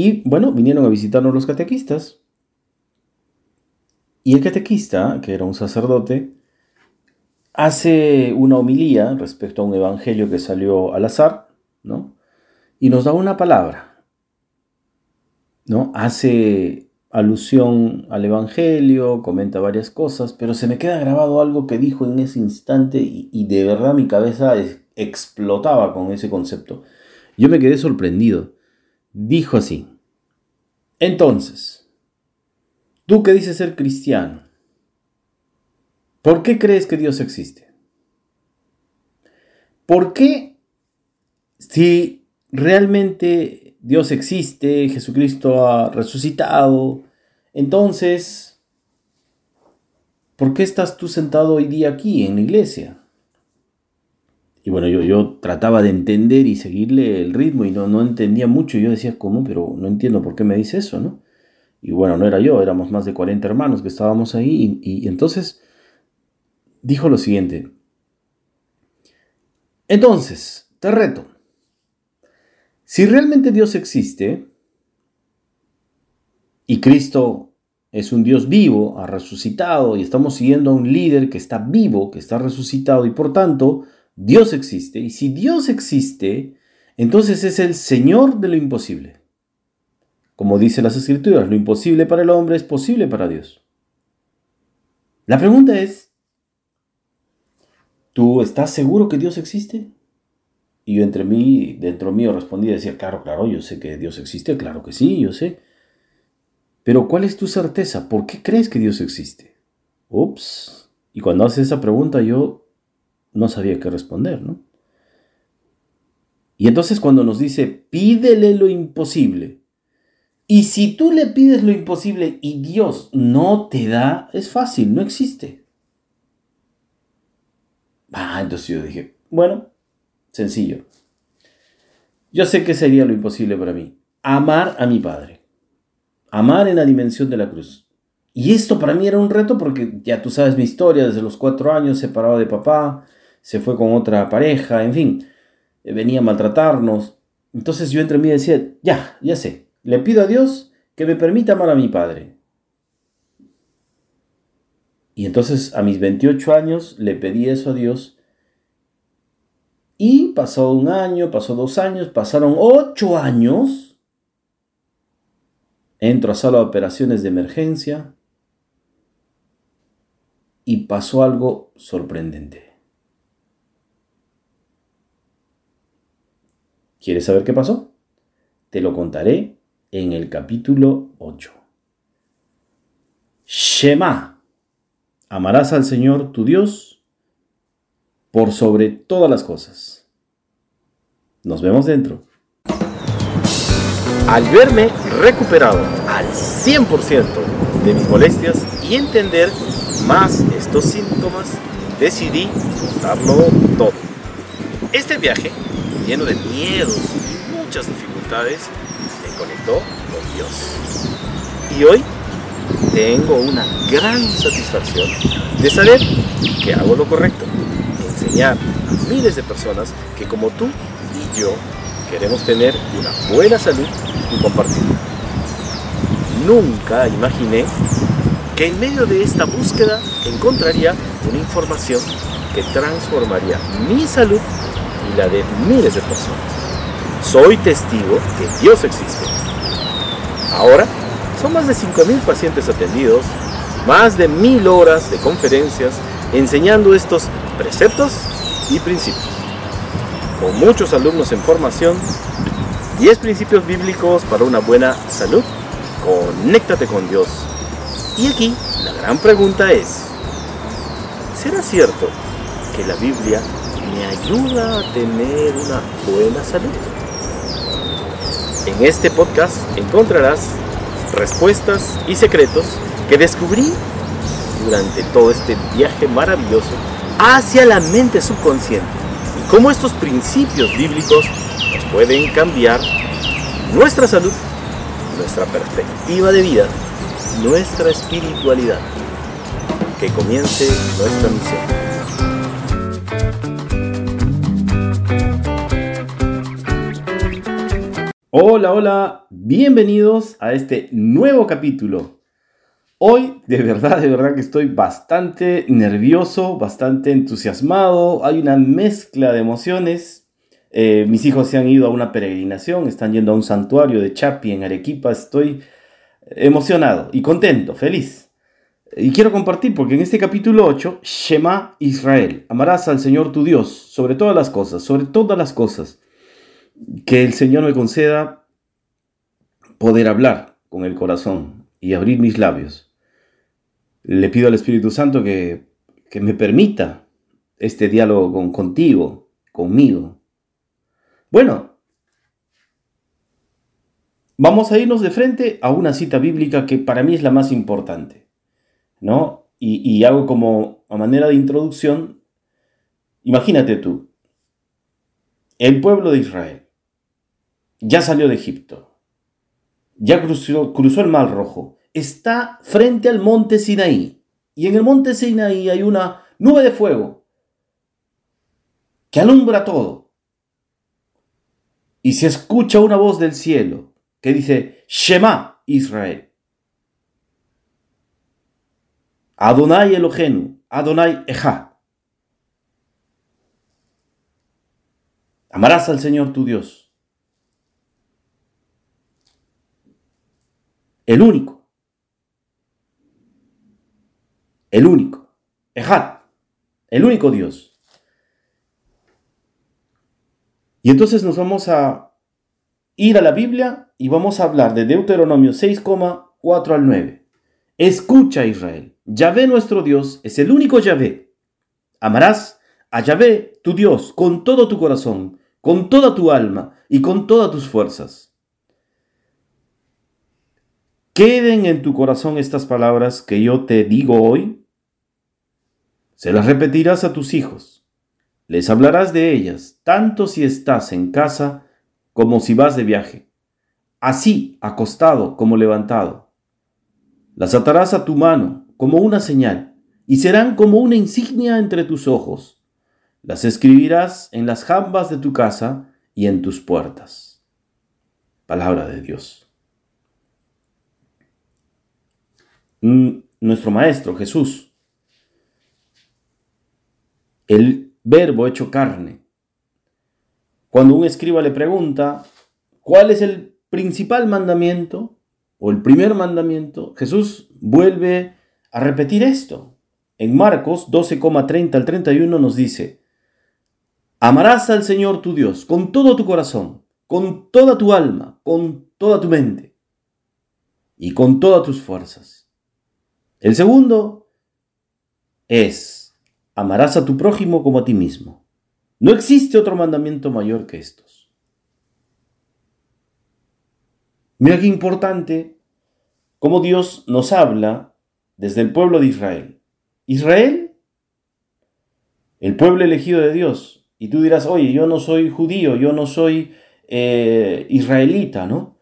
Y bueno, vinieron a visitarnos los catequistas. Y el catequista, que era un sacerdote, hace una homilía respecto a un evangelio que salió al azar, ¿no? Y nos da una palabra, ¿no? Hace alusión al evangelio, comenta varias cosas, pero se me queda grabado algo que dijo en ese instante y, de verdad mi cabeza explotaba con ese concepto. Yo me quedé sorprendido. Dijo así, entonces, tú que dices ser cristiano, ¿por qué crees que Dios existe? ¿Por qué si realmente Dios existe, Jesucristo ha resucitado, entonces, ¿por qué estás tú sentado hoy día aquí en la iglesia? Y bueno, yo, yo trataba de entender y seguirle el ritmo y no, no entendía mucho. Yo decía, ¿cómo? Pero no entiendo por qué me dice eso, ¿no? Y bueno, no era yo, éramos más de 40 hermanos que estábamos ahí. Y, y entonces dijo lo siguiente. Entonces, te reto. Si realmente Dios existe y Cristo es un Dios vivo, ha resucitado y estamos siguiendo a un líder que está vivo, que está resucitado y por tanto Dios existe, y si Dios existe, entonces es el Señor de lo imposible. Como dicen las escrituras, lo imposible para el hombre es posible para Dios. La pregunta es, ¿tú estás seguro que Dios existe? Y yo entre mí, dentro mío respondí y decía, claro, claro, yo sé que Dios existe, claro que sí, yo sé. Pero ¿cuál es tu certeza? ¿Por qué crees que Dios existe? Ups. Y cuando haces esa pregunta yo no sabía qué responder, ¿no? Y entonces cuando nos dice, pídele lo imposible, y si tú le pides lo imposible y Dios no te da, es fácil, no existe. Ah, entonces yo dije, bueno, sencillo. Yo sé que sería lo imposible para mí. Amar a mi Padre. Amar en la dimensión de la cruz. Y esto para mí era un reto porque ya tú sabes mi historia, desde los cuatro años separado de papá, se fue con otra pareja, en fin, eh, venía a maltratarnos. Entonces yo entre mí decía, ya, ya sé, le pido a Dios que me permita amar a mi padre. Y entonces a mis 28 años le pedí eso a Dios. Y pasó un año, pasó dos años, pasaron ocho años. Entro a sala de operaciones de emergencia. Y pasó algo sorprendente. ¿Quieres saber qué pasó? Te lo contaré en el capítulo 8. Shema. Amarás al Señor tu Dios por sobre todas las cosas. Nos vemos dentro. Al verme recuperado al 100% de mis molestias y entender más estos síntomas, decidí darlo todo. Este viaje lleno de miedos y muchas dificultades, me conectó con Dios. Y hoy tengo una gran satisfacción de saber que hago lo correcto, enseñar a miles de personas que como tú y yo queremos tener una buena salud y compartirla. Nunca imaginé que en medio de esta búsqueda encontraría una información que transformaría mi salud de miles de personas. Soy testigo que Dios existe. Ahora son más de 5.000 pacientes atendidos, más de 1.000 horas de conferencias enseñando estos preceptos y principios. Con muchos alumnos en formación, 10 principios bíblicos para una buena salud. Conéctate con Dios. Y aquí la gran pregunta es, ¿será cierto que la Biblia me ayuda a tener una buena salud. En este podcast encontrarás respuestas y secretos que descubrí durante todo este viaje maravilloso hacia la mente subconsciente y cómo estos principios bíblicos nos pueden cambiar nuestra salud, nuestra perspectiva de vida, nuestra espiritualidad. Que comience nuestra misión. Hola, hola, bienvenidos a este nuevo capítulo. Hoy, de verdad, de verdad que estoy bastante nervioso, bastante entusiasmado, hay una mezcla de emociones. Eh, mis hijos se han ido a una peregrinación, están yendo a un santuario de Chapi en Arequipa, estoy emocionado y contento, feliz. Y quiero compartir porque en este capítulo 8, Shema Israel, amarás al Señor tu Dios sobre todas las cosas, sobre todas las cosas que el Señor me conceda poder hablar con el corazón y abrir mis labios. Le pido al Espíritu Santo que, me permita este diálogo con, contigo, conmigo. Bueno, vamos a irnos de frente a una cita bíblica que para mí es la más importante, ¿no? Y, y hago como a manera de introducción, imagínate tú, el pueblo de Israel ya salió de Egipto, ya cruzó, el Mar Rojo, está frente al monte Sinaí. Y en el monte Sinaí hay una nube de fuego que alumbra todo. Y se escucha una voz del cielo que dice, Shema Israel. Adonai Elohenu, Adonai Eja. Amarás al Señor tu Dios el único. El único. Ejad. El único Dios. Y entonces nos vamos a ir a la Biblia y vamos a hablar de Deuteronomio 6,4 al 9. Escucha Israel. Yahvé nuestro Dios es el único Yahvé. Amarás a Yahvé tu Dios con todo tu corazón, con toda tu alma y con todas tus fuerzas. Queden en tu corazón estas palabras que yo te digo hoy. Se las repetirás a tus hijos. Les hablarás de ellas, tanto si estás en casa como si vas de viaje, así acostado como levantado. Las atarás a tu mano como una señal y serán como una insignia entre tus ojos. Las escribirás en las jambas de tu casa y en tus puertas. Palabra de Dios. Nuestro Maestro Jesús, el verbo hecho carne. Cuando un escriba le pregunta, ¿cuál es el principal mandamiento o el primer mandamiento? Jesús vuelve a repetir esto. En Marcos 12,30 al 31 nos dice, amarás al Señor tu Dios con todo tu corazón, con toda tu alma, con toda tu mente y con todas tus fuerzas el segundo es, amarás a tu prójimo como a ti mismo. No existe otro mandamiento mayor que estos. Mira qué importante cómo Dios nos habla desde el pueblo de Israel. Israel, el pueblo elegido de Dios. Y tú dirás, oye, yo no soy judío, yo no soy eh, israelita, ¿no?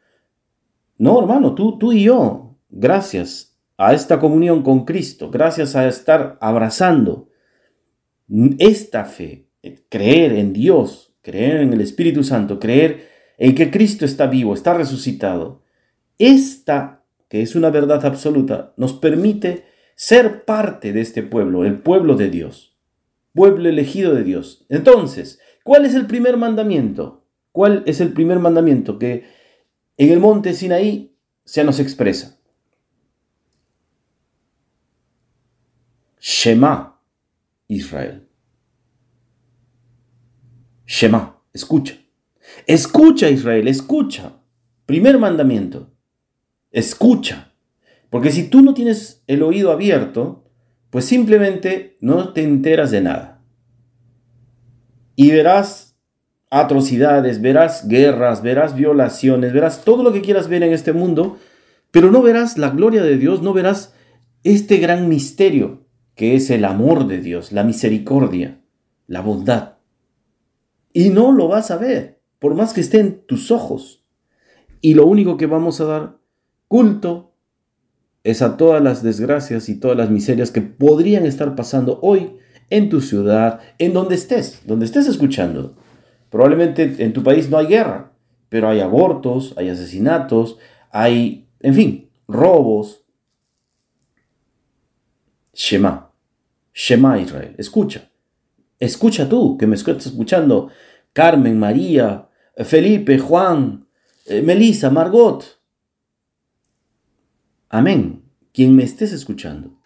No, hermano, tú, tú y yo, gracias a esta comunión con Cristo, gracias a estar abrazando esta fe, creer en Dios, creer en el Espíritu Santo, creer en que Cristo está vivo, está resucitado, esta, que es una verdad absoluta, nos permite ser parte de este pueblo, el pueblo de Dios, pueblo elegido de Dios. Entonces, ¿cuál es el primer mandamiento? ¿Cuál es el primer mandamiento que en el monte Sinaí se nos expresa? Shema, Israel. Shema, escucha. Escucha, Israel, escucha. Primer mandamiento. Escucha. Porque si tú no tienes el oído abierto, pues simplemente no te enteras de nada. Y verás atrocidades, verás guerras, verás violaciones, verás todo lo que quieras ver en este mundo, pero no verás la gloria de Dios, no verás este gran misterio que es el amor de Dios, la misericordia, la bondad. Y no lo vas a ver, por más que esté en tus ojos. Y lo único que vamos a dar culto es a todas las desgracias y todas las miserias que podrían estar pasando hoy en tu ciudad, en donde estés, donde estés escuchando. Probablemente en tu país no hay guerra, pero hay abortos, hay asesinatos, hay, en fin, robos. Shema, Shema Israel, escucha, escucha tú que me estás escuchando, Carmen, María, Felipe, Juan, eh, Melissa, Margot. Amén. Quien me estés escuchando,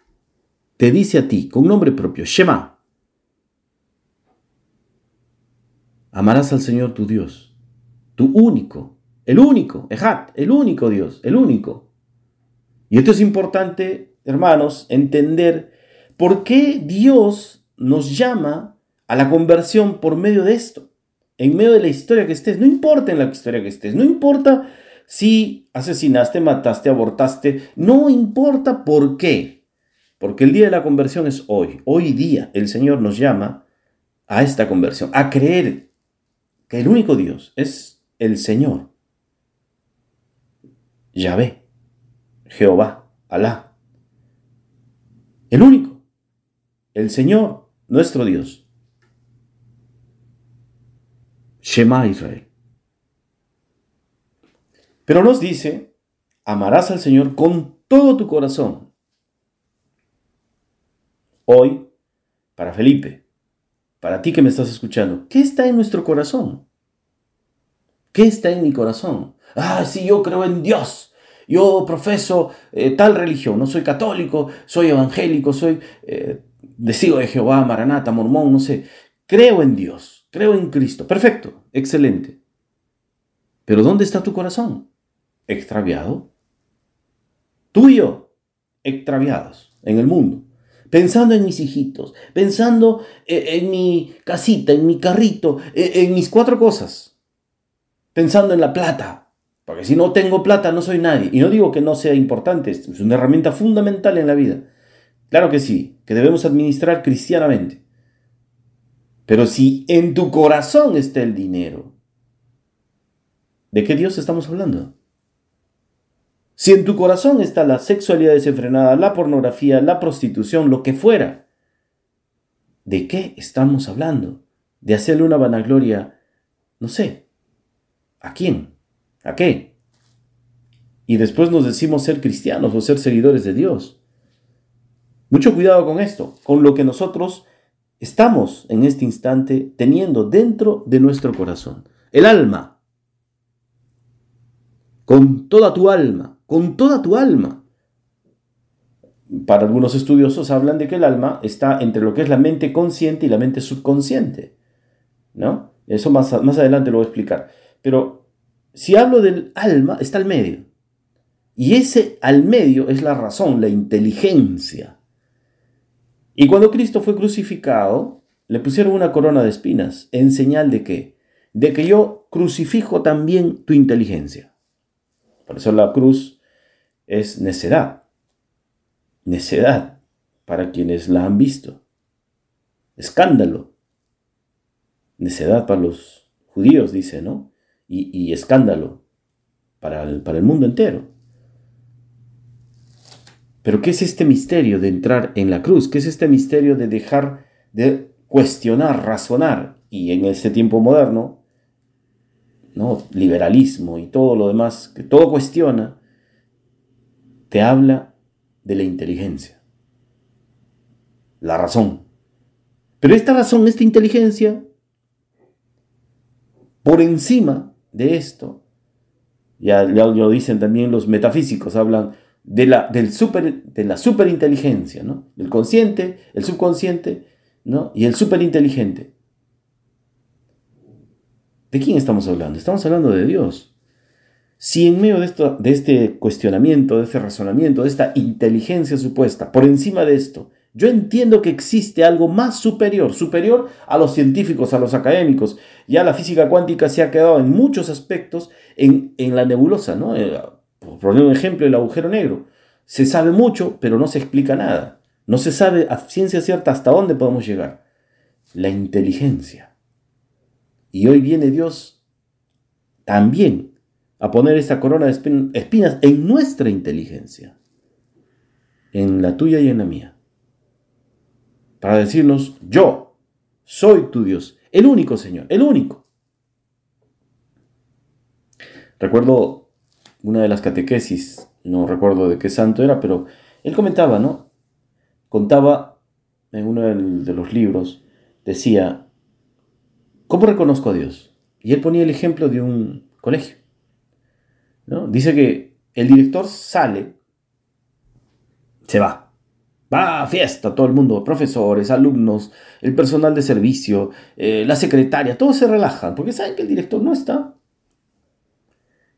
te dice a ti con nombre propio, Shema. Amarás al Señor tu Dios, tu único, el único, Ejat, el único Dios, el único. Y esto es importante, hermanos, entender por qué Dios nos llama a la conversión por medio de esto en medio de la historia que estés, no importa en la historia que estés, no importa si asesinaste, mataste, abortaste, no importa por qué, porque el día de la conversión es hoy, hoy día el Señor nos llama a esta conversión, a creer que el único Dios es el Señor, Yahvé, Jehová, Alá, el único, el Señor, nuestro Dios. Shema Israel. Pero nos dice, amarás al Señor con todo tu corazón. Hoy, para Felipe, para ti que me estás escuchando, ¿qué está en nuestro corazón? ¿Qué está en mi corazón? Ah, sí, yo creo en Dios. Yo profeso eh, tal religión. No soy católico, soy evangélico, soy eh, de Jehová, maranata, mormón, no sé. Creo en Dios. Creo en Cristo. Perfecto, excelente. Pero ¿dónde está tu corazón? ¿Extraviado? Tú y yo, extraviados en el mundo. Pensando en mis hijitos, pensando eh, en, mi casita, en mi carrito, en, en mis cuatro cosas. Pensando en la plata, porque si no tengo plata no soy nadie. Y no digo que no sea importante, es una herramienta fundamental en la vida. Claro que sí, que debemos administrar cristianamente. Pero si en tu corazón está el dinero, ¿de qué Dios estamos hablando? Si en tu corazón está la sexualidad desenfrenada, la pornografía, la prostitución, lo que fuera, ¿de qué estamos hablando? De hacerle una vanagloria, no sé, ¿a quién? ¿A qué? Y después nos decimos ser cristianos o ser seguidores de Dios. Mucho cuidado con esto, con lo que nosotros estamos en este instante teniendo dentro de nuestro corazón. El alma. Con toda tu alma, con toda tu alma. Para algunos estudiosos hablan de que el alma está entre lo que es la mente consciente y la mente subconsciente. ¿No? Eso más, más adelante lo voy a explicar. Pero si hablo del alma, está al medio. Y ese al medio es la razón, la inteligencia. Y cuando Cristo fue crucificado, le pusieron una corona de espinas, en señal de qué? De que yo crucifijo también tu inteligencia. Por eso la cruz es necedad. Necedad para quienes la han visto. Escándalo. Necedad para los judíos, dice, ¿no? Y, escándalo para para el mundo entero. Pero ¿qué es este misterio de entrar en la cruz? ¿Qué es este misterio de dejar de cuestionar, razonar? Y en este tiempo moderno, ¿no? liberalismo y todo lo demás, que todo cuestiona, te habla de la inteligencia, la razón. Pero esta razón, esta inteligencia, por encima de esto, ya, lo dicen también los metafísicos, hablan de la, del super, de la superinteligencia, ¿no? El consciente, el subconsciente, ¿no? Y el superinteligente. ¿De quién estamos hablando? Estamos hablando de Dios. Si en medio de, esto, de este cuestionamiento, de este razonamiento, de esta inteligencia supuesta, por encima de esto, yo entiendo que existe algo más superior, superior a los científicos, a los académicos. Ya la física cuántica se ha quedado en muchos aspectos en, en la nebulosa, ¿no? Por poner un ejemplo, el agujero negro. Se sabe mucho, pero no se explica nada. No se sabe a ciencia cierta hasta dónde podemos llegar. La inteligencia. Y hoy viene Dios también a poner esta corona de espinas en nuestra inteligencia. En la tuya y en la mía. Para decirnos, yo soy tu Dios, el único Señor, el único. Recuerdo una de las catequesis, no recuerdo de qué santo era, pero él comentaba, ¿no? Contaba en uno de los libros, decía, ¿cómo reconozco a Dios? Y él ponía el ejemplo de un colegio. ¿no? Dice que el director sale, se va, va a fiesta, todo el mundo, profesores, alumnos, el personal de servicio, eh, la secretaria, todos se relajan, porque saben que el director no está.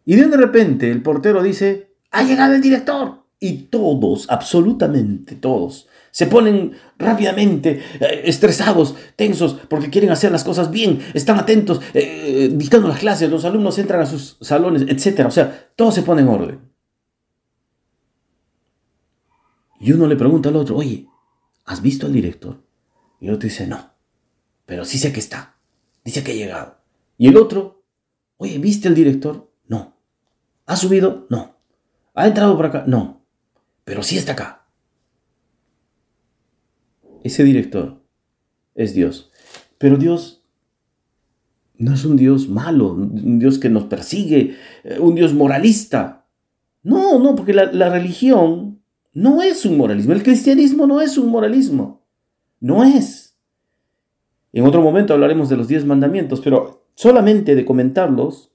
Y de repente el portero dice, ha llegado el director. Y todos, absolutamente todos, se ponen rápidamente eh, estresados, tensos, porque quieren hacer las cosas bien, están atentos, eh, dictando las clases, los alumnos entran a sus salones, etc. O sea, todo se pone en orden. Y uno le pregunta al otro, oye, ¿has visto al director? Y el otro dice, no, pero sí sé que está, dice que ha llegado. Y el otro, oye, ¿viste al director? ¿Ha subido? No. ¿Ha entrado por acá? No. Pero sí está acá. Ese director es Dios. Pero Dios no es un Dios malo, un Dios que nos persigue, eh, un Dios moralista. No, no, porque la, la religión no es un moralismo. El cristianismo no es un moralismo. No es. En otro momento hablaremos de los diez mandamientos, pero solamente de comentarlos,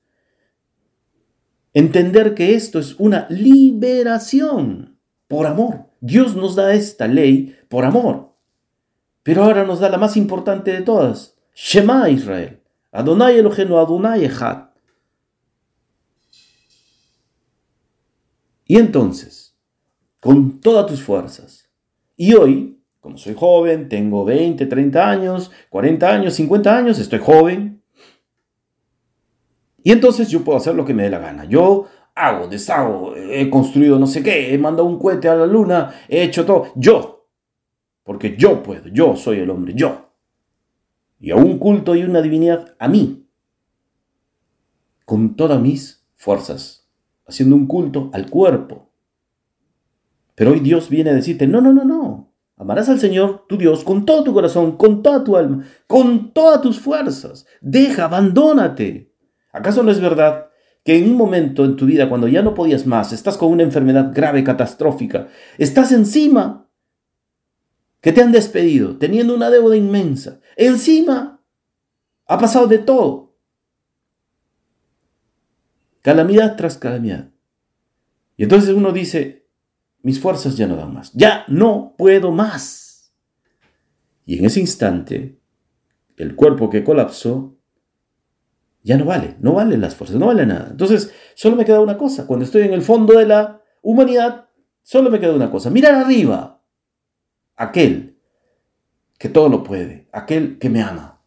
entender que esto es una liberación por amor. Dios nos da esta ley por amor. Pero ahora nos da la más importante de todas. Shema Israel. Adonai Elohenu Adonai Echad. Y entonces, con todas tus fuerzas. Y hoy, como soy joven, tengo 20, 30 años, 40 años, 50 años, estoy joven. Y entonces yo puedo hacer lo que me dé la gana. Yo hago, deshago, he construido no sé qué, he mandado un cohete a la luna, he hecho todo. Yo, porque yo puedo, yo soy el hombre, yo. Y a un culto y una divinidad a mí, con todas mis fuerzas, haciendo un culto al cuerpo. Pero hoy Dios viene a decirte, no, no, no, no. Amarás al Señor, tu Dios, con todo tu corazón, con toda tu alma, con todas tus fuerzas. Deja, abandónate. ¿Acaso no es verdad que en un momento en tu vida, cuando ya no podías más, estás con una enfermedad grave, catastrófica, estás encima que te han despedido teniendo una deuda inmensa. Encima, ha pasado de todo. Calamidad tras calamidad. Y entonces uno dice, mis fuerzas ya no dan más, ya no puedo más. Y en ese instante, el cuerpo que colapsó ya no vale, no vale las fuerzas, no vale nada. Entonces, solo me queda una cosa, cuando estoy en el fondo de la humanidad, solo me queda una cosa, mirar arriba aquel que todo lo puede, aquel que me ama.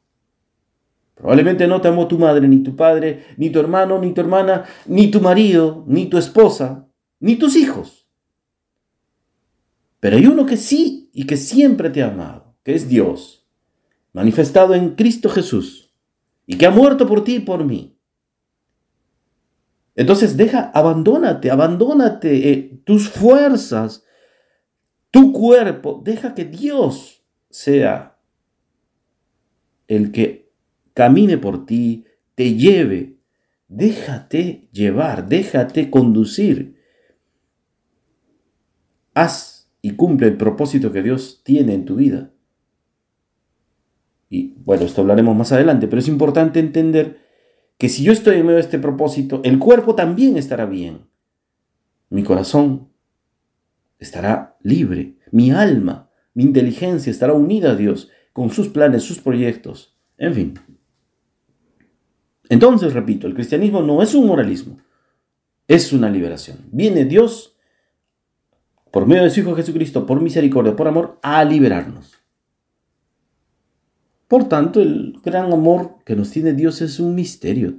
Probablemente no te amó tu madre, ni tu padre, ni tu hermano, ni tu hermana, ni tu marido, ni tu esposa, ni tus hijos. Pero hay uno que sí y que siempre te ha amado, que es Dios, manifestado en Cristo Jesús, y que ha muerto por ti y por mí. Entonces deja, abandónate, abandónate eh, tus fuerzas, tu cuerpo, deja que Dios sea el que camine por ti, te lleve. Déjate llevar, déjate conducir. Haz y cumple el propósito que Dios tiene en tu vida. Y bueno, esto hablaremos más adelante, pero es importante entender que si yo estoy en medio de este propósito, el cuerpo también estará bien. Mi corazón estará libre. Mi alma, mi inteligencia estará unida a Dios con sus planes, sus proyectos. En fin. Entonces, repito, el cristianismo no es un moralismo, es una liberación. Viene Dios, por medio de su Hijo Jesucristo, por misericordia, por amor, a liberarnos. Por tanto, el gran amor que nos tiene Dios es un misterio.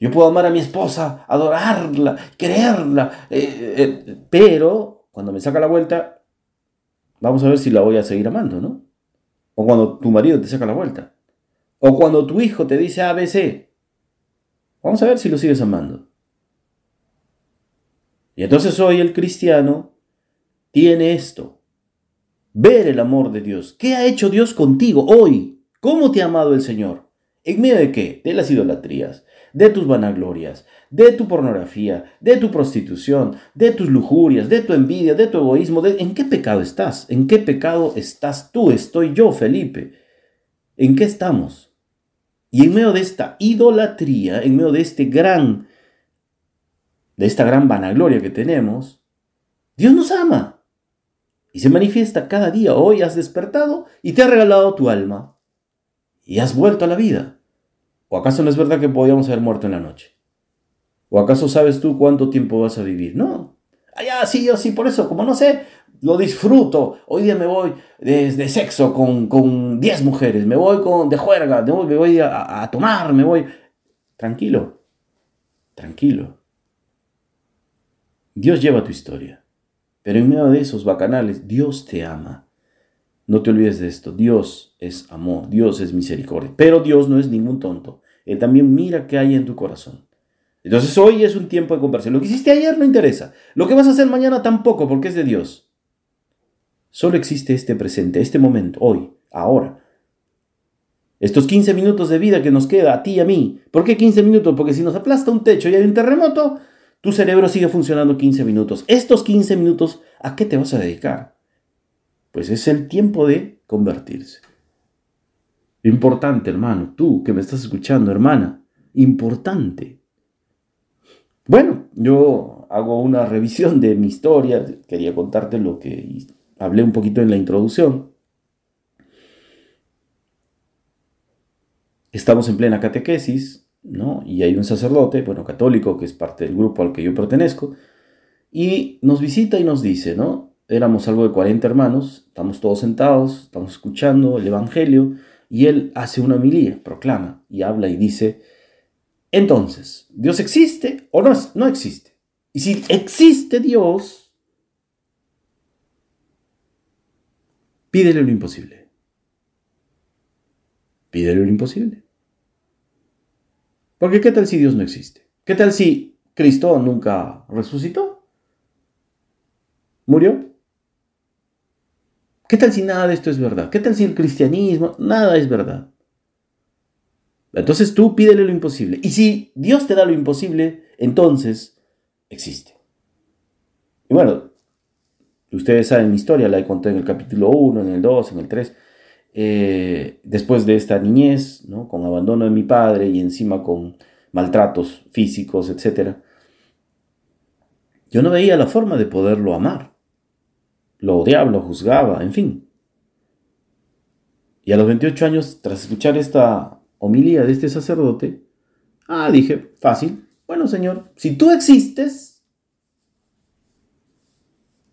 Yo puedo amar a mi esposa, adorarla, quererla, eh, eh, pero cuando me saca la vuelta, vamos a ver si la voy a seguir amando, ¿no? O cuando tu marido te saca la vuelta. O cuando tu hijo te dice ABC. Vamos a ver si lo sigues amando. Y entonces hoy el cristiano tiene esto. Ver el amor de Dios. ¿Qué ha hecho Dios contigo hoy? ¿Cómo te ha amado el Señor? ¿En medio de qué? De las idolatrías, de tus vanaglorias, de tu pornografía, de tu prostitución, de tus lujurias, de tu envidia, de tu egoísmo. ¿En qué pecado estás? ¿En qué pecado estás tú? Estoy yo, Felipe. ¿En qué estamos? Y en medio de esta idolatría, en medio de este gran, de esta gran vanagloria que tenemos, Dios nos ama. Y se manifiesta cada día. Hoy has despertado y te ha regalado tu alma. Y has vuelto a la vida. ¿O acaso no es verdad que podíamos haber muerto en la noche? ¿O acaso sabes tú cuánto tiempo vas a vivir? No. Ah, sí, yo sí, por eso, como no sé, lo disfruto. Hoy día me voy de, sexo con 10 mujeres, me voy con, de juerga, me voy, a, a tomar, me voy. Tranquilo, tranquilo. Dios lleva tu historia, pero en medio de esos bacanales, Dios te ama. No te olvides de esto, Dios es amor, Dios es misericordia, pero Dios no es ningún tonto. Él también mira qué hay en tu corazón. Entonces hoy es un tiempo de conversión. Lo que hiciste ayer no interesa. Lo que vas a hacer mañana tampoco, porque es de Dios. Solo existe este presente, este momento, hoy, ahora. Estos 15 minutos de vida que nos queda a ti y a mí. ¿Por qué 15 minutos? Porque si nos aplasta un techo y hay un terremoto, tu cerebro sigue funcionando 15 minutos. Estos 15 minutos, ¿a qué te vas a dedicar? Pues es el tiempo de convertirse. Importante, hermano, tú que me estás escuchando, hermana, importante. Bueno, yo hago una revisión de mi historia, quería contarte lo que hablé un poquito en la introducción. Estamos en plena catequesis, ¿no? Y hay un sacerdote, bueno, católico, que es parte del grupo al que yo pertenezco, y nos visita y nos dice, ¿no? Éramos algo de 40 hermanos, estamos todos sentados, estamos escuchando el Evangelio, y él hace una homilía, proclama y habla y dice, entonces, ¿Dios existe o no, no existe? Y si existe Dios, pídele lo imposible. Pídele lo imposible. Porque ¿qué tal si Dios no existe? ¿Qué tal si Cristo nunca resucitó? ¿Murió? ¿Qué tal si nada de esto es verdad? ¿Qué tal si el cristianismo, nada es verdad? Entonces tú pídele lo imposible. Y si Dios te da lo imposible, entonces existe. Y bueno, ustedes saben mi historia, la he contado en el capítulo 1, en el 2, en el 3. Eh, después de esta niñez, con abandono de mi padre y encima con maltratos físicos, etc., yo no veía la forma de poderlo amar. Lo odiaba, lo juzgaba, en fin. Y a los 28 años, tras escuchar esta homilía de este sacerdote, ah, dije, fácil, bueno Señor, si tú existes,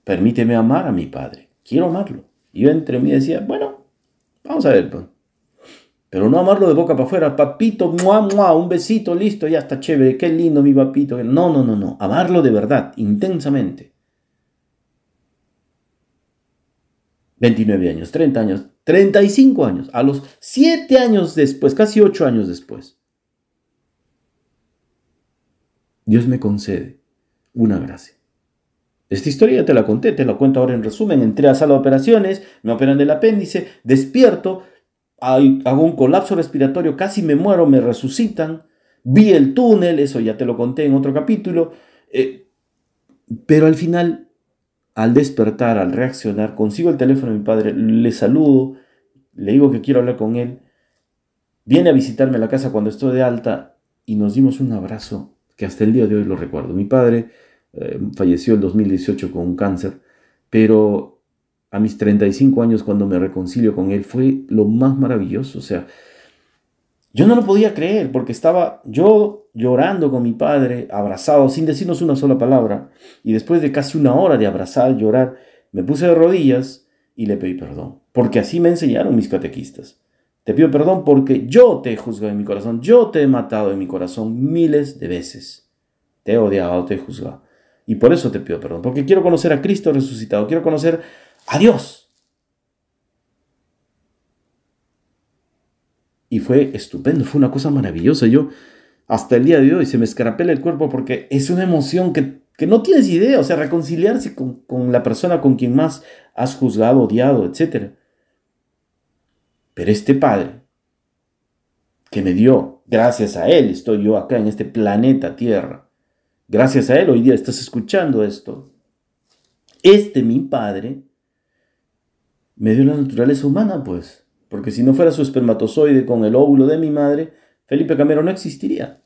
permíteme amar a mi Padre, quiero amarlo. Y yo entre mí decía, bueno, vamos a ver, pero no amarlo de boca para afuera, papito, mua, mua, un besito, listo, ya está chévere, qué lindo mi papito. No, no, no, no, amarlo de verdad, intensamente. 29 años, 30 años, 35 años, a los 7 años después, casi 8 años después, Dios me concede una gracia. Esta historia ya te la conté, te la cuento ahora en resumen. Entré a sala de operaciones, me operan del apéndice, despierto, hago un colapso respiratorio, casi me muero, me resucitan, vi el túnel, eso ya te lo conté en otro capítulo, eh, pero al final al despertar, al reaccionar, consigo el teléfono de mi padre, le saludo, le digo que quiero hablar con él. Viene a visitarme a la casa cuando estoy de alta y nos dimos un abrazo que hasta el día de hoy lo recuerdo. Mi padre eh, falleció en 2018 con un cáncer, pero a mis 35 años cuando me reconcilio con él fue lo más maravilloso. O sea, yo no lo podía creer porque estaba yo llorando con mi padre, abrazado, sin decirnos una sola palabra. Y después de casi una hora de abrazar, llorar, me puse de rodillas y le pedí perdón. Porque así me enseñaron mis catequistas. Te pido perdón porque yo te he juzgado en mi corazón, yo te he matado en mi corazón miles de veces. Te he odiado, te he juzgado. Y por eso te pido perdón, porque quiero conocer a Cristo resucitado, quiero conocer a Dios. y fue estupendo, fue una cosa maravillosa. Yo hasta el día de hoy se me escarapela el cuerpo porque es una emoción que, no tienes idea, o sea, reconciliarse con, con, la persona con quien más has juzgado, odiado, etc. Pero este padre, que me dio. Gracias a Él estoy yo acá en este planeta Tierra. Gracias a Él hoy día estás escuchando esto. Este mi Padre me dio la naturaleza humana, pues. Porque si no fuera su espermatozoide con el óvulo de mi madre, Felipe Camero no existiría.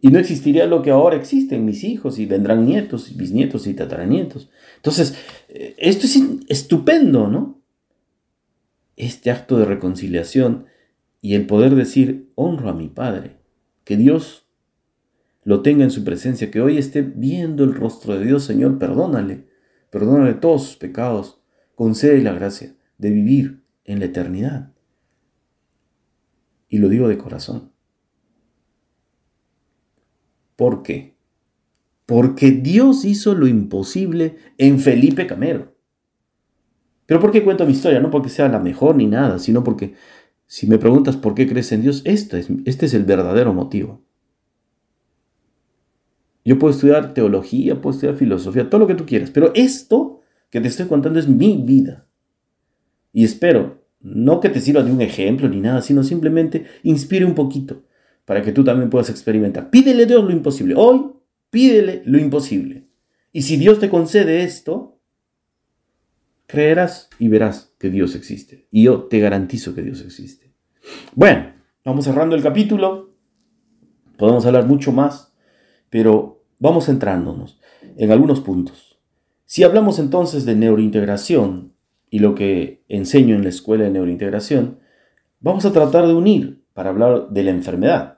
Y no existiría lo que ahora existe en mis hijos y vendrán nietos, bisnietos y tataranietos. Entonces, eh, esto es estupendo, ¿no? Este acto de reconciliación y el poder decir, honro a mi Padre, que Dios lo tenga en su presencia, que hoy esté viendo el rostro de Dios, Señor, perdónale, perdónale todos sus pecados, concede la gracia de vivir en la eternidad. Y lo digo de corazón. ¿Por qué? Porque Dios hizo lo imposible en Felipe Camero. Pero ¿por qué cuento mi historia? No porque sea la mejor ni nada, sino porque si me preguntas por qué crees en Dios, este es, este es el verdadero motivo. Yo puedo estudiar teología, puedo estudiar filosofía, todo lo que tú quieras, pero esto que te estoy contando es mi vida. Y espero, no que te sirva de un ejemplo ni nada, sino simplemente inspire un poquito para que tú también puedas experimentar. Pídele a Dios lo imposible. Hoy, pídele lo imposible. Y si Dios te concede esto, creerás y verás que Dios existe. Y yo te garantizo que Dios existe. Bueno, vamos cerrando el capítulo. Podemos hablar mucho más, pero vamos centrándonos en algunos puntos. Si hablamos entonces de neurointegración y lo que enseño en la escuela de neurointegración, vamos a tratar de unir para hablar de la enfermedad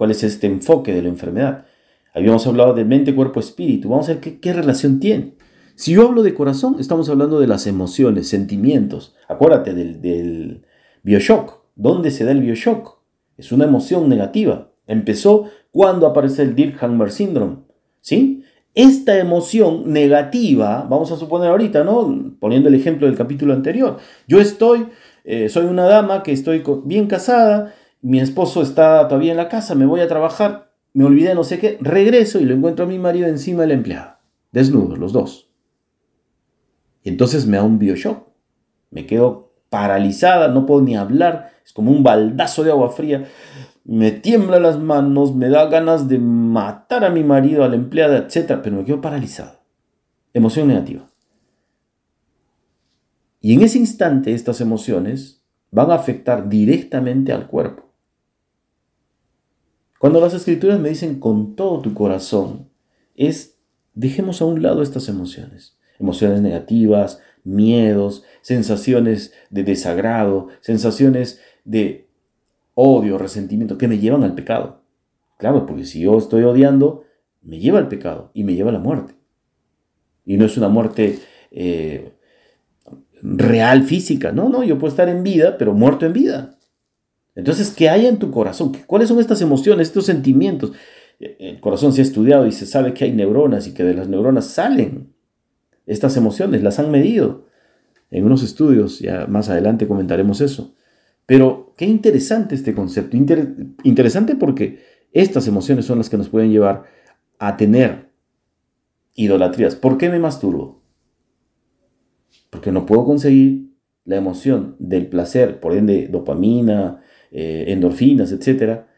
cuál es este enfoque de la enfermedad. Habíamos hablado de mente, cuerpo, espíritu. Vamos a ver qué, relación tiene. Si yo hablo de corazón, estamos hablando de las emociones, sentimientos. Acuérdate del, del bioshock. ¿Dónde se da el bioshock? Es una emoción negativa. Empezó cuando aparece el Dirk-Hammer Syndrome. ¿Sí? Esta emoción negativa, vamos a suponer ahorita, ¿no? Poniendo el ejemplo del capítulo anterior. Yo estoy, eh, soy una dama que estoy bien casada mi esposo está todavía en la casa, me voy a trabajar, me olvidé no sé qué, regreso y lo encuentro a mi marido encima del empleado, desnudos los dos. Y entonces me da un bioshock, me quedo paralizada, no puedo ni hablar, es como un baldazo de agua fría, me tiembla las manos, me da ganas de matar a mi marido, a la empleada, etc., pero me quedo paralizada. Emoción negativa. Y en ese instante estas emociones van a afectar directamente al cuerpo. Cuando las escrituras me dicen con todo tu corazón, es dejemos a un lado estas emociones. Emociones negativas, miedos, sensaciones de desagrado, sensaciones de odio, resentimiento, que me llevan al pecado. Claro, porque si yo estoy odiando, me lleva al pecado y me lleva a la muerte. Y no es una muerte eh, real, física. No, no, yo puedo estar en vida, pero muerto en vida. Entonces, ¿qué hay en tu corazón? ¿Cuáles son estas emociones, estos sentimientos? El corazón se ha estudiado y se sabe que hay neuronas y que de las neuronas salen estas emociones, las han medido en unos estudios, ya más adelante comentaremos eso. Pero qué interesante este concepto, interesante porque estas emociones son las que nos pueden llevar a tener idolatrías. ¿Por qué me masturbo? Porque no puedo conseguir la emoción del placer, por ende dopamina, eh, endorfinas, etcétera,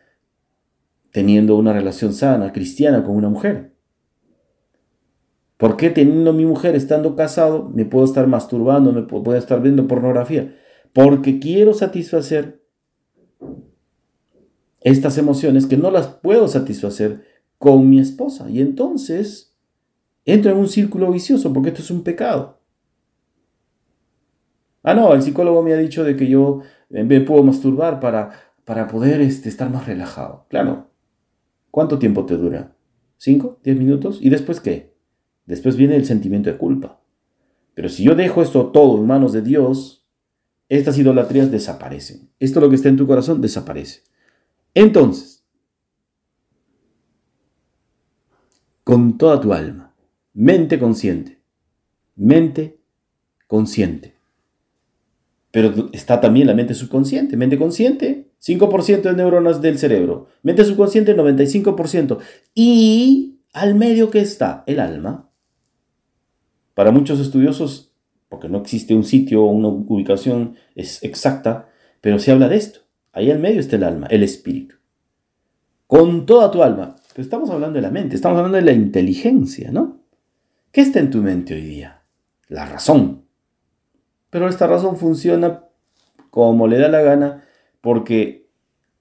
teniendo una relación sana, cristiana con una mujer. ¿Por qué teniendo mi mujer, estando casado, me puedo estar masturbando, me puedo estar viendo pornografía? Porque quiero satisfacer estas emociones que no las puedo satisfacer con mi esposa. Y entonces entro en un círculo vicioso porque esto es un pecado. Ah, no, el psicólogo me ha dicho de que yo me puedo masturbar para, para poder este, estar más relajado. Claro. ¿Cuánto tiempo te dura? ¿Cinco? ¿Diez minutos? ¿Y después qué? Después viene el sentimiento de culpa. Pero si yo dejo esto todo en manos de Dios, estas idolatrías desaparecen. Esto lo que está en tu corazón desaparece. Entonces, con toda tu alma, mente consciente, mente consciente, pero está también la mente subconsciente. Mente consciente, 5% de neuronas del cerebro. Mente subconsciente, 95%. Y al medio que está el alma. Para muchos estudiosos, porque no existe un sitio o una ubicación exacta, pero se habla de esto. Ahí en medio está el alma, el espíritu. Con toda tu alma. Pero estamos hablando de la mente, estamos hablando de la inteligencia, ¿no? ¿Qué está en tu mente hoy día? La razón. Pero esta razón funciona como le da la gana porque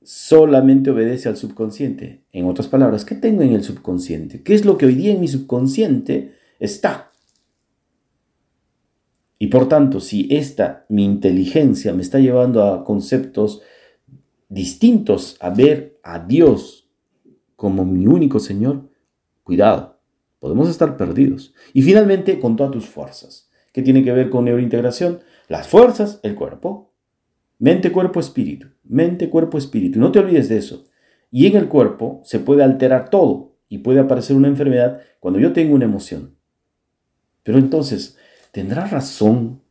solamente obedece al subconsciente. En otras palabras, ¿qué tengo en el subconsciente? ¿Qué es lo que hoy día en mi subconsciente está? Y por tanto, si esta, mi inteligencia, me está llevando a conceptos distintos, a ver a Dios como mi único Señor, cuidado, podemos estar perdidos. Y finalmente, con todas tus fuerzas. ¿Qué tiene que ver con neurointegración? Las fuerzas, el cuerpo. Mente, cuerpo, espíritu. Mente, cuerpo, espíritu. No te olvides de eso. Y en el cuerpo se puede alterar todo y puede aparecer una enfermedad cuando yo tengo una emoción. Pero entonces, ¿tendrá razón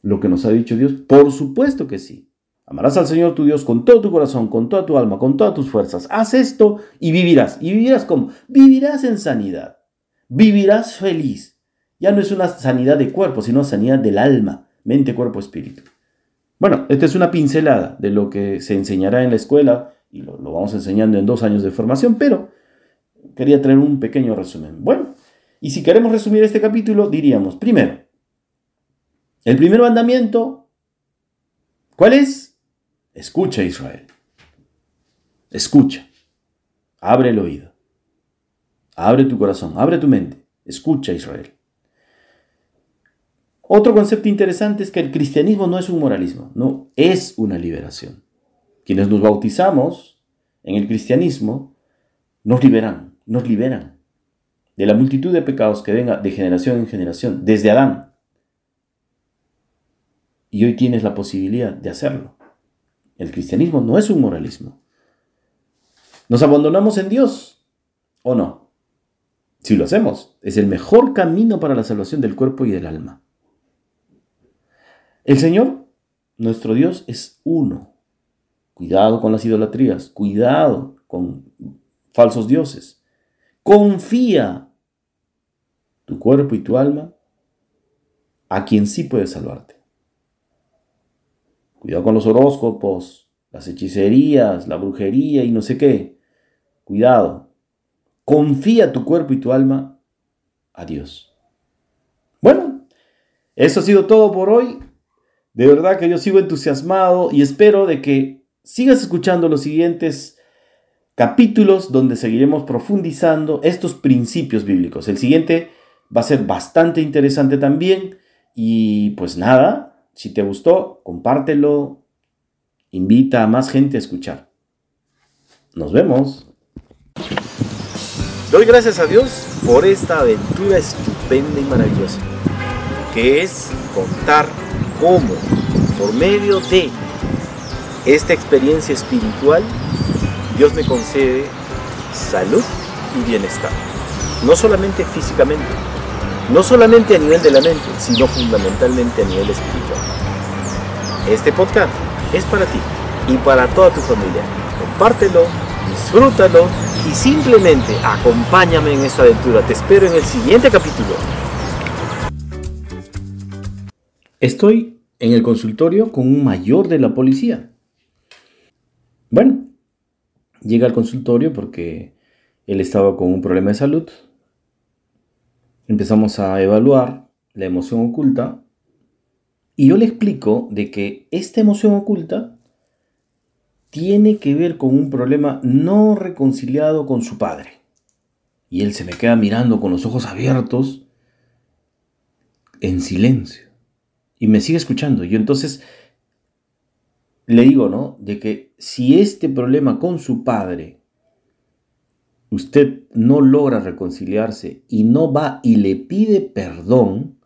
lo que nos ha dicho Dios? Por supuesto que sí. Amarás al Señor tu Dios con todo tu corazón, con toda tu alma, con todas tus fuerzas. Haz esto y vivirás. ¿Y vivirás cómo? Vivirás en sanidad. Vivirás feliz. Ya no es una sanidad de cuerpo, sino sanidad del alma, mente, cuerpo, espíritu. Bueno, esta es una pincelada de lo que se enseñará en la escuela y lo, lo vamos enseñando en dos años de formación, pero quería traer un pequeño resumen. Bueno, y si queremos resumir este capítulo, diríamos, primero, el primer mandamiento, ¿cuál es? Escucha Israel. Escucha. Abre el oído. Abre tu corazón, abre tu mente. Escucha Israel. Otro concepto interesante es que el cristianismo no es un moralismo, no, es una liberación. Quienes nos bautizamos en el cristianismo nos liberan, nos liberan de la multitud de pecados que venga de generación en generación, desde Adán. Y hoy tienes la posibilidad de hacerlo. El cristianismo no es un moralismo. ¿Nos abandonamos en Dios o no? Si lo hacemos, es el mejor camino para la salvación del cuerpo y del alma. El Señor, nuestro Dios, es uno. Cuidado con las idolatrías, cuidado con falsos dioses. Confía tu cuerpo y tu alma a quien sí puede salvarte. Cuidado con los horóscopos, las hechicerías, la brujería y no sé qué. Cuidado. Confía tu cuerpo y tu alma a Dios. Bueno, eso ha sido todo por hoy. De verdad que yo sigo entusiasmado y espero de que sigas escuchando los siguientes capítulos donde seguiremos profundizando estos principios bíblicos. El siguiente va a ser bastante interesante también y pues nada, si te gustó, compártelo, invita a más gente a escuchar. Nos vemos. Doy gracias a Dios por esta aventura estupenda y maravillosa, que es contar cómo, por medio de esta experiencia espiritual, Dios me concede salud y bienestar. No solamente físicamente, no solamente a nivel de la mente, sino fundamentalmente a nivel espiritual. Este podcast es para ti y para toda tu familia. Compártelo, disfrútalo y simplemente acompáñame en esta aventura. Te espero en el siguiente capítulo. Estoy en el consultorio con un mayor de la policía. Bueno, llega al consultorio porque él estaba con un problema de salud empezamos a evaluar la emoción oculta y yo le explico de que esta emoción oculta tiene que ver con un problema no reconciliado con su padre. Y él se me queda mirando con los ojos abiertos en silencio. Y me sigue escuchando. Yo entonces le digo, ¿no? De que si este problema con su padre usted no logra reconciliarse y no va y le pide perdón,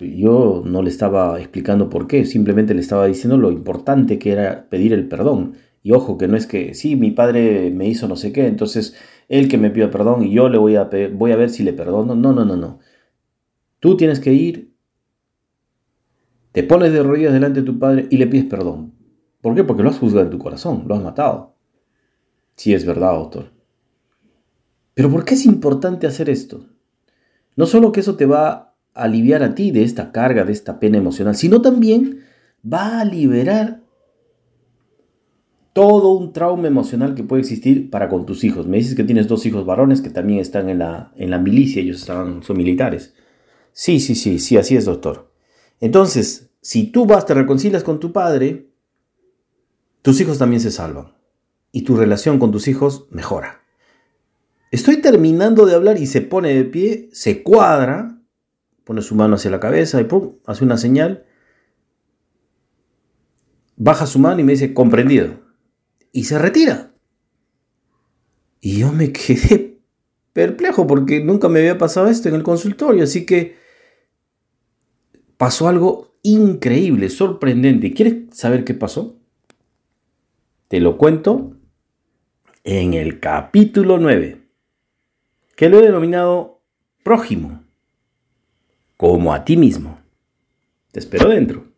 yo no le estaba explicando por qué, simplemente le estaba diciendo lo importante que era pedir el perdón. Y ojo, que no es que, sí, mi padre me hizo no sé qué, entonces él que me pida perdón y yo le voy a, voy a ver si le perdono. No, no, no, no. Tú tienes que ir, te pones de rodillas delante de tu padre y le pides perdón. ¿Por qué? Porque lo has juzgado en tu corazón, lo has matado. Si es verdad, doctor. Pero ¿por qué es importante hacer esto? No solo que eso te va a aliviar a ti de esta carga, de esta pena emocional, sino también va a liberar todo un trauma emocional que puede existir para con tus hijos. Me dices que tienes dos hijos varones que también están en la, en la milicia, ellos estaban, son militares. Sí, sí, sí, sí, así es, doctor. Entonces, si tú vas, te reconcilias con tu padre, tus hijos también se salvan. Y tu relación con tus hijos mejora. Estoy terminando de hablar y se pone de pie, se cuadra, pone su mano hacia la cabeza y hace una señal. Baja su mano y me dice, comprendido y se retira. Y yo me quedé perplejo porque nunca me había pasado esto en el consultorio, así que pasó algo increíble, sorprendente. ¿Quieres saber qué pasó? Te lo cuento en el capítulo 9, que lo he denominado prójimo, como a ti mismo. Te espero dentro.